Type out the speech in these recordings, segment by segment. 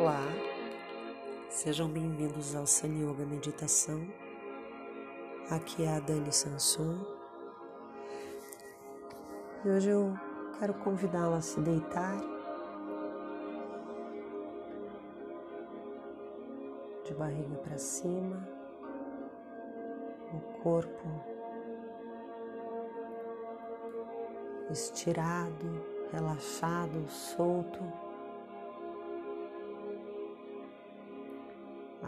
Olá, sejam bem-vindos ao Sun Yoga Meditação. Aqui é a Dani Sanson e hoje eu quero convidá-la a se deitar de barriga para cima, o corpo estirado, relaxado, solto.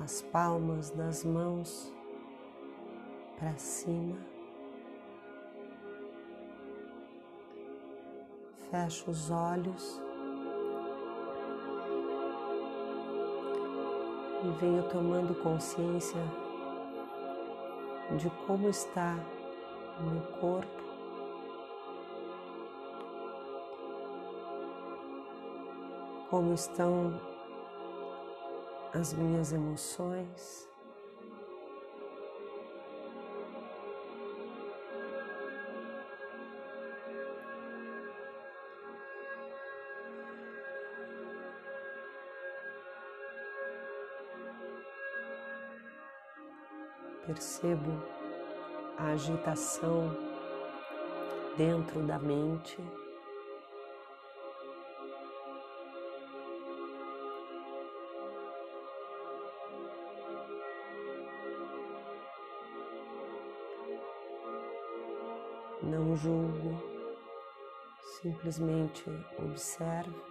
As palmas das mãos para cima. Fecha os olhos e venho tomando consciência de como está o meu corpo. Como estão as minhas emoções. Percebo a agitação dentro da mente. Não julgo, simplesmente observo,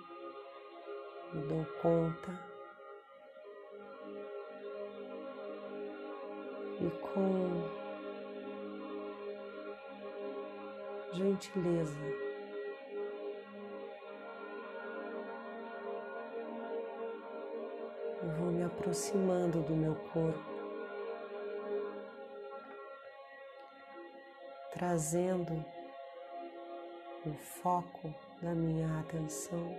me dou conta e com gentileza eu vou me aproximando do meu corpo. Trazendo o foco da minha atenção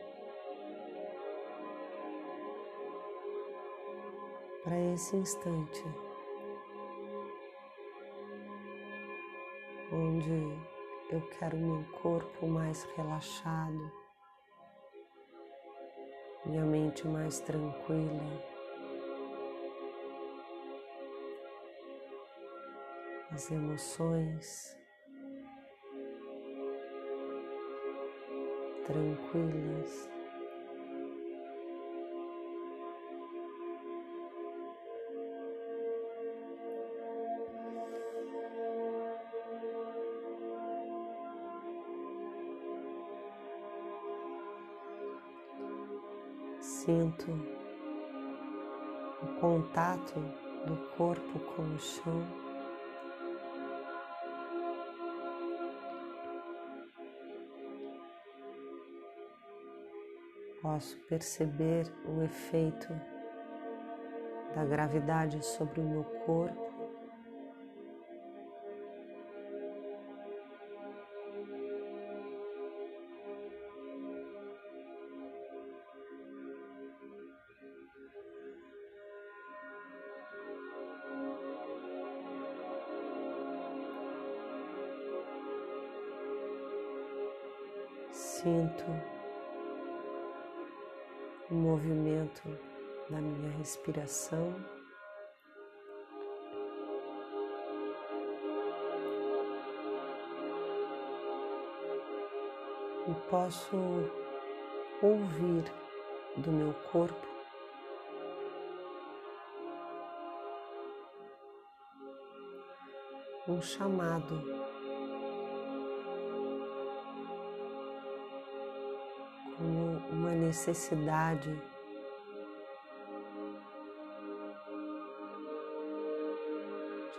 para esse instante, onde eu quero meu corpo mais relaxado, minha mente mais tranquila. As emoções tranquilas. Sinto o contato do corpo com o chão. Posso perceber o efeito da gravidade sobre o meu corpo. Movimento da minha respiração. E posso ouvir do meu corpo um chamado como uma necessidade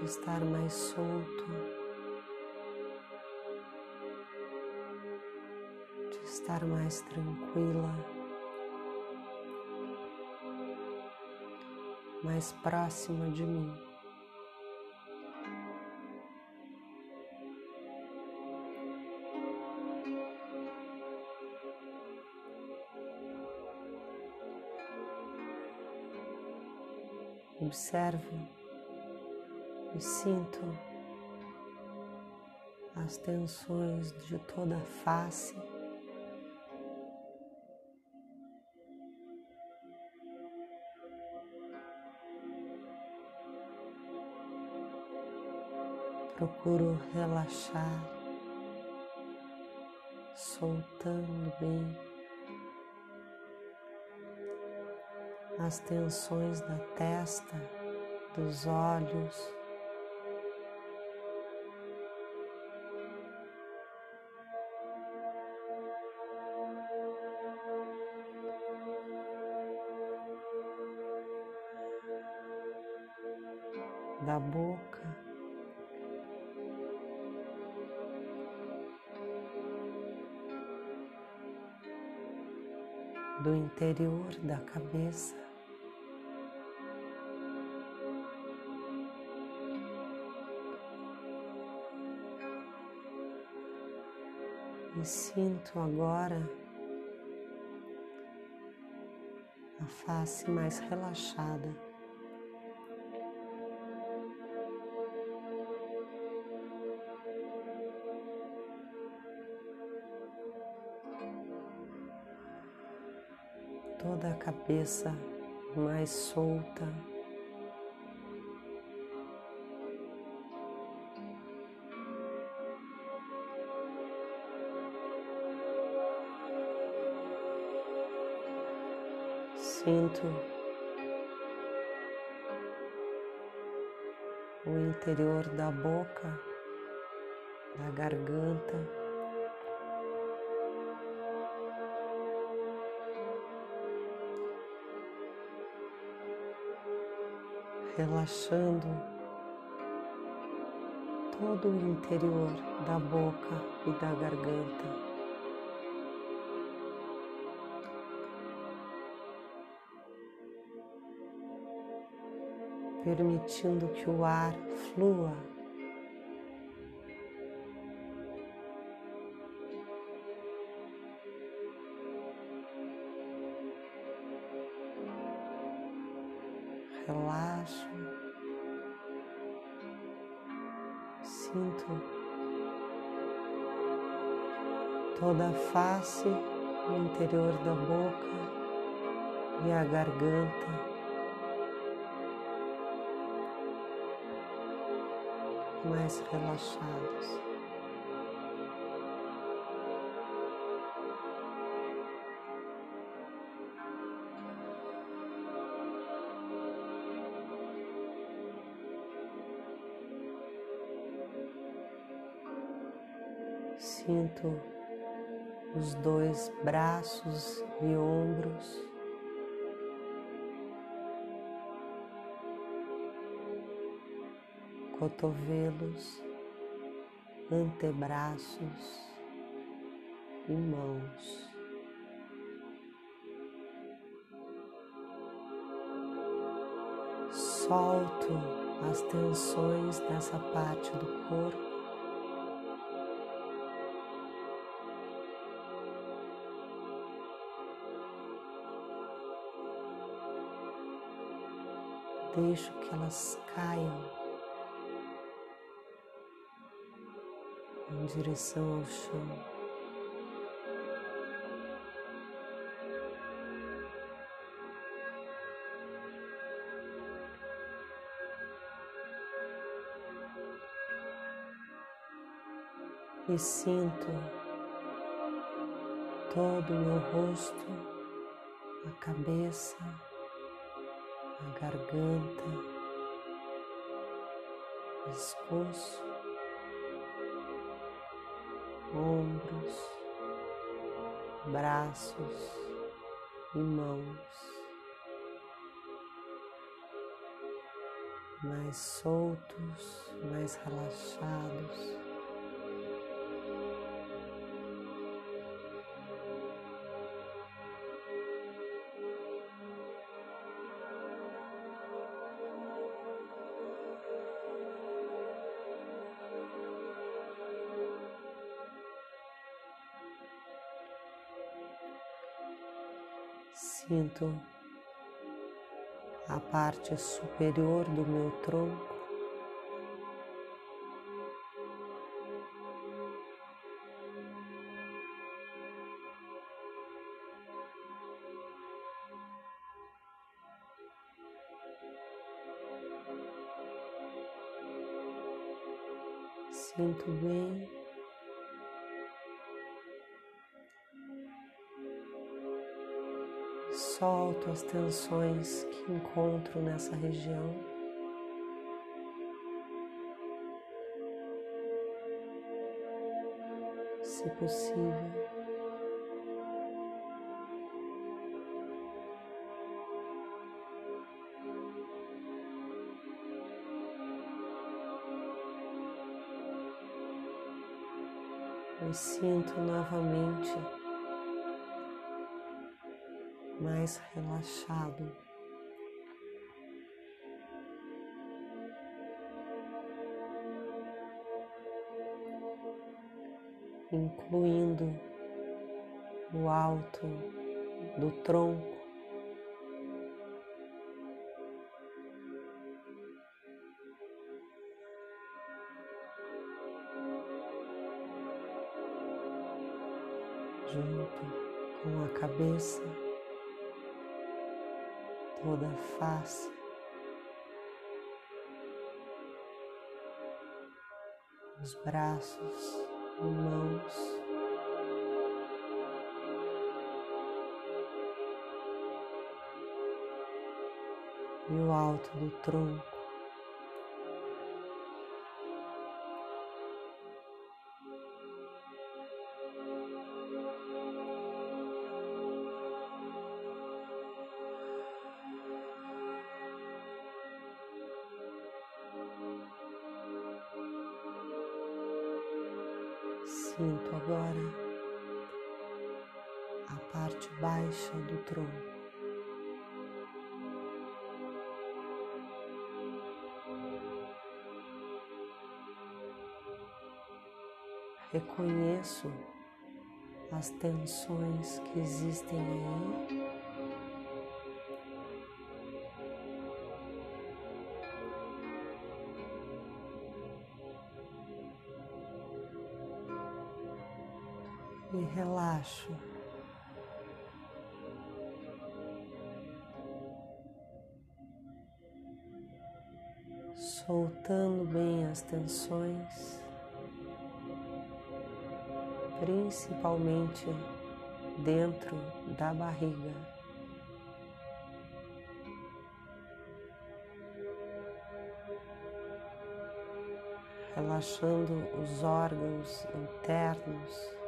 de estar mais solto, de estar mais tranquila, mais próxima de mim. Observo e sinto as tensões de toda a face. Procuro relaxar, soltando bem as tensões da testa, dos olhos. Interior da cabeça. E sinto agora a face mais relaxada. Toda a cabeça mais solta. Sinto o interior da boca, da garganta. Relaxando todo o interior da boca e da garganta. permitindo que o ar flua. Face, o interior da boca e a garganta. mais relaxados. Sinto os dois braços e ombros cotovelos, antebraços e mãos. Solto as tensões dessa parte do corpo. Deixo que elas caiam em direção ao chão. E sinto todo o meu rosto, a cabeça, a garganta, pescoço ombros, braços e mãos mais soltos, mais relaxados. Sinto a parte superior do meu tronco. Sinto bem. As tensões que encontro nessa região. Se possível, me sinto novamente mais relaxado. Incluindo o alto do tronco. junto com a cabeça, toda a face. Os braços mãos. E o alto do tronco. Reconheço as tensões que existem aí e relaxo. Soltando bem as tensões, principalmente dentro da barriga. Relaxando os órgãos internos.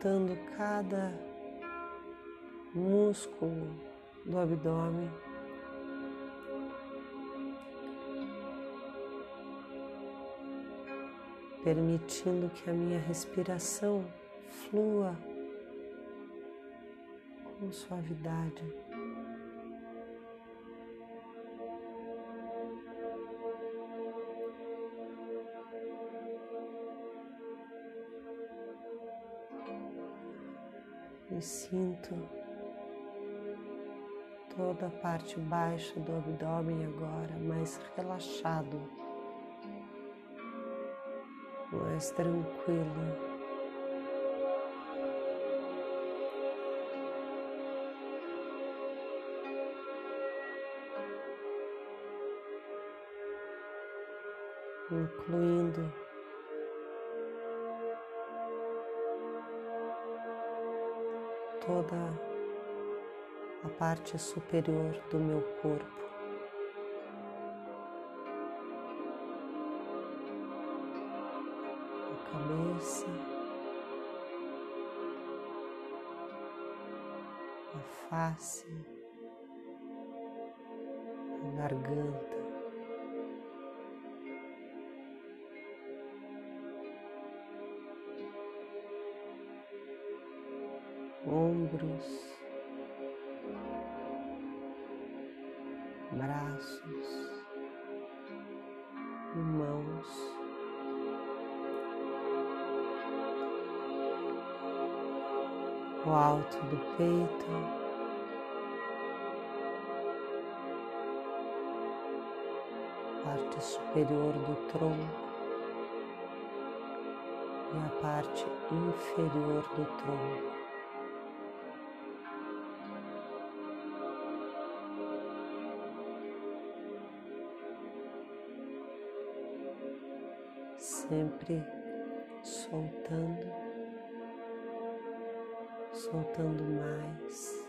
Soltando cada músculo do abdômen. Permitindo que a minha respiração flua com suavidade. Sinto toda a parte baixa do abdômen agora mais relaxado, mais tranquilo. Incluindo toda a parte superior do meu corpo. A cabeça, a face, a garganta. Parte superior do tronco e a parte inferior do tronco. Sempre soltando, soltando mais.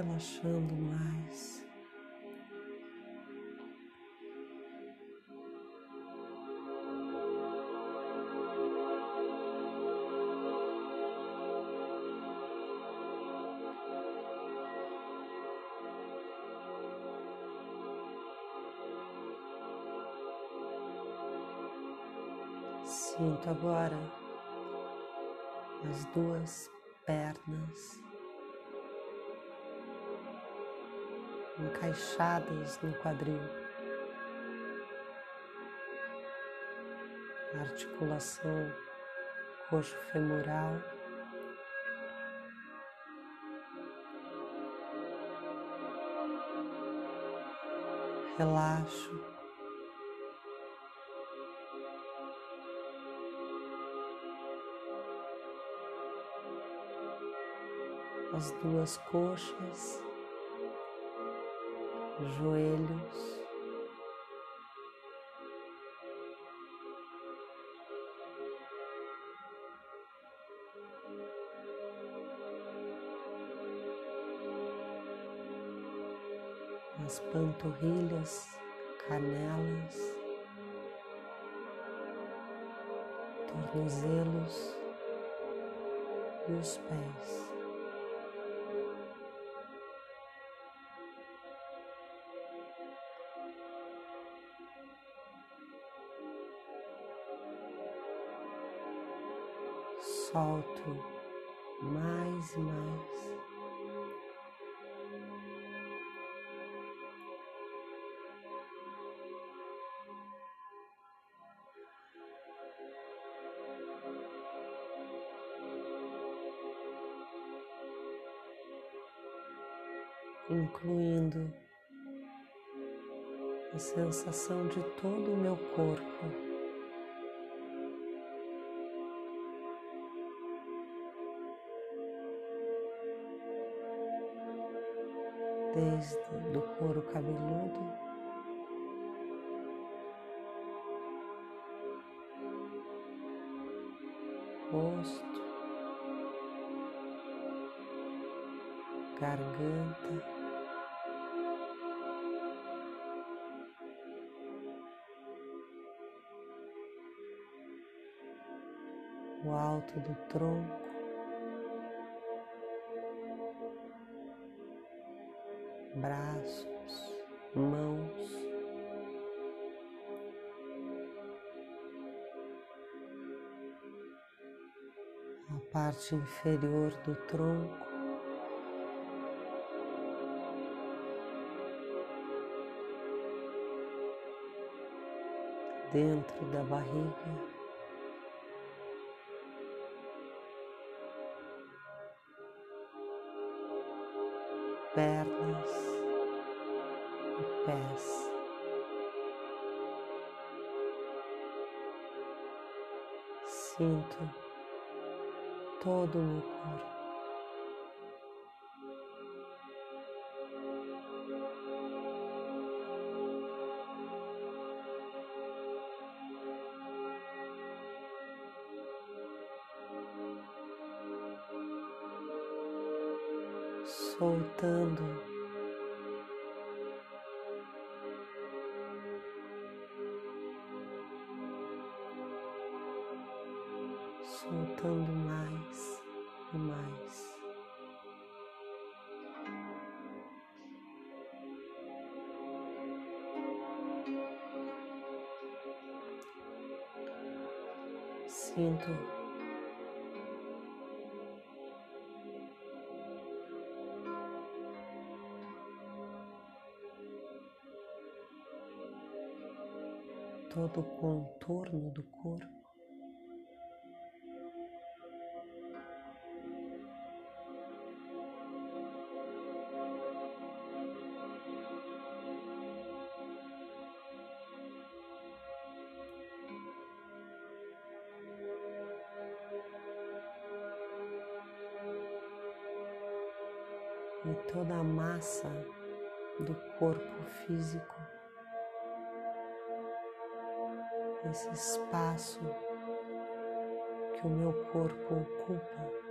Relaxando mais. Sinto agora as duas pernas encaixadas no quadril. Articulação coxo femoral. Relaxo. As duas coxas joelhos, as panturrilhas, canelas, tornozelos e os pés. Solto mais e mais. Incluindo a sensação de todo o meu corpo. Couro cabeludo. Rosto, garganta, o alto do tronco. braços, parte inferior do tronco. Dentro da barriga. pernas e pés. Sinto todo o meu corpo. Soltando mais e mais. Sinto todo o contorno do corpo. E toda a massa do corpo físico, esse espaço que o meu corpo ocupa.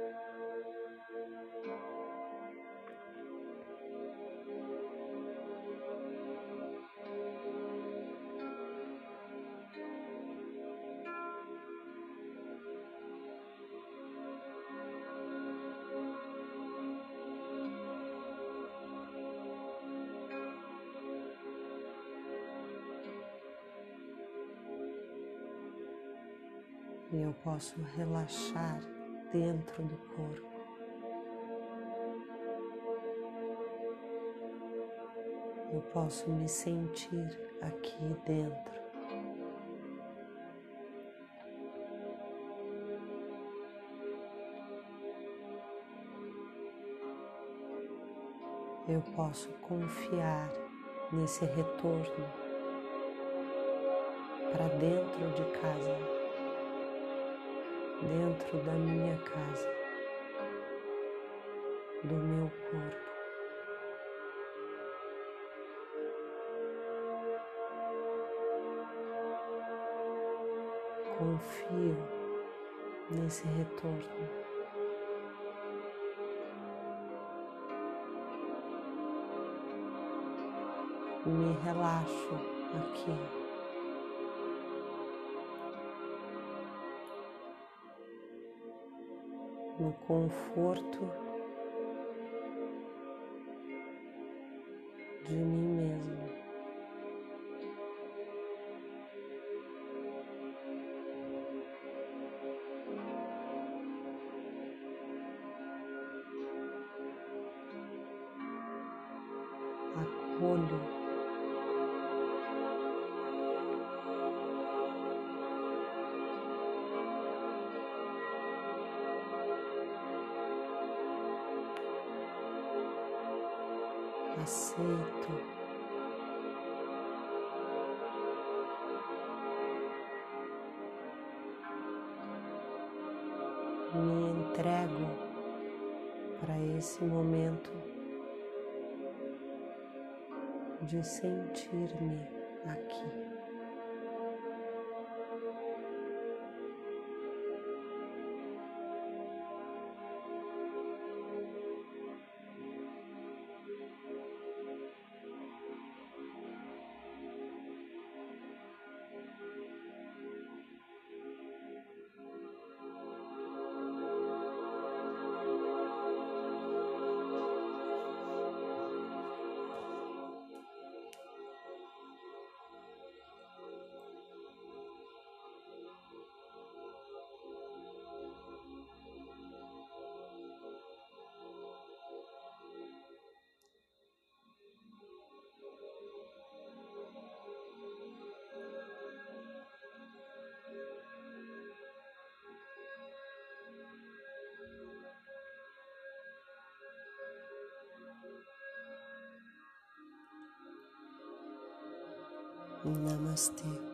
Posso relaxar dentro do corpo. Eu posso me sentir aqui dentro. Eu posso confiar nesse retorno para dentro de casa dentro da minha casa, do meu corpo. Confio nesse retorno. Me relaxo aqui. No conforto de mim aceito. Me entrego para esse momento de sentir-me aqui. Namaste.